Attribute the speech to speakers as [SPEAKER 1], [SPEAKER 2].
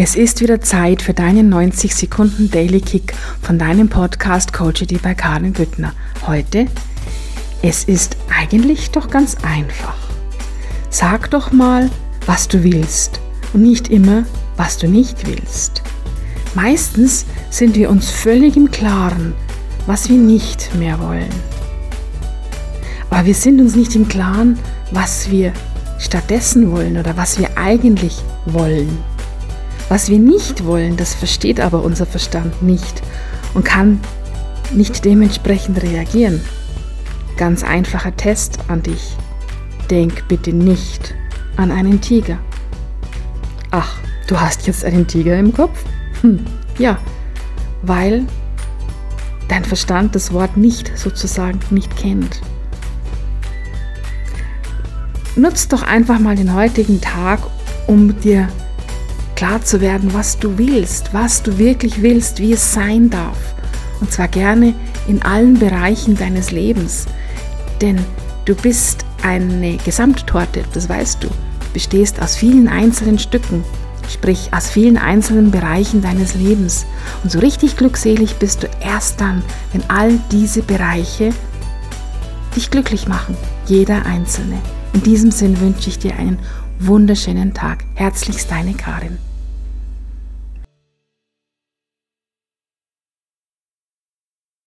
[SPEAKER 1] Es ist wieder Zeit für deinen 90 Sekunden Daily Kick von deinem Podcast Coachity bei Karin Güttner. Heute, es ist eigentlich doch ganz einfach. Sag doch mal, was du willst und nicht immer, was du nicht willst. Meistens sind wir uns völlig im Klaren, was wir nicht mehr wollen. Aber wir sind uns nicht im Klaren, was wir stattdessen wollen oder was wir eigentlich wollen. Was wir nicht wollen, das versteht aber unser Verstand nicht und kann nicht dementsprechend reagieren. Ganz einfacher Test an dich. Denk bitte nicht an einen Tiger. Ach, du hast jetzt einen Tiger im Kopf? Hm, ja, weil dein Verstand das Wort nicht sozusagen nicht kennt. Nutz doch einfach mal den heutigen Tag, um dir klar zu werden, was du willst, was du wirklich willst, wie es sein darf. Und zwar gerne in allen Bereichen deines Lebens. Denn du bist eine Gesamttorte, das weißt du. Du bestehst aus vielen einzelnen Stücken, sprich aus vielen einzelnen Bereichen deines Lebens. Und so richtig glückselig bist du erst dann, wenn all diese Bereiche dich glücklich machen, jeder einzelne. In diesem Sinn wünsche ich dir einen wunderschönen Tag. Herzlichst deine Karin.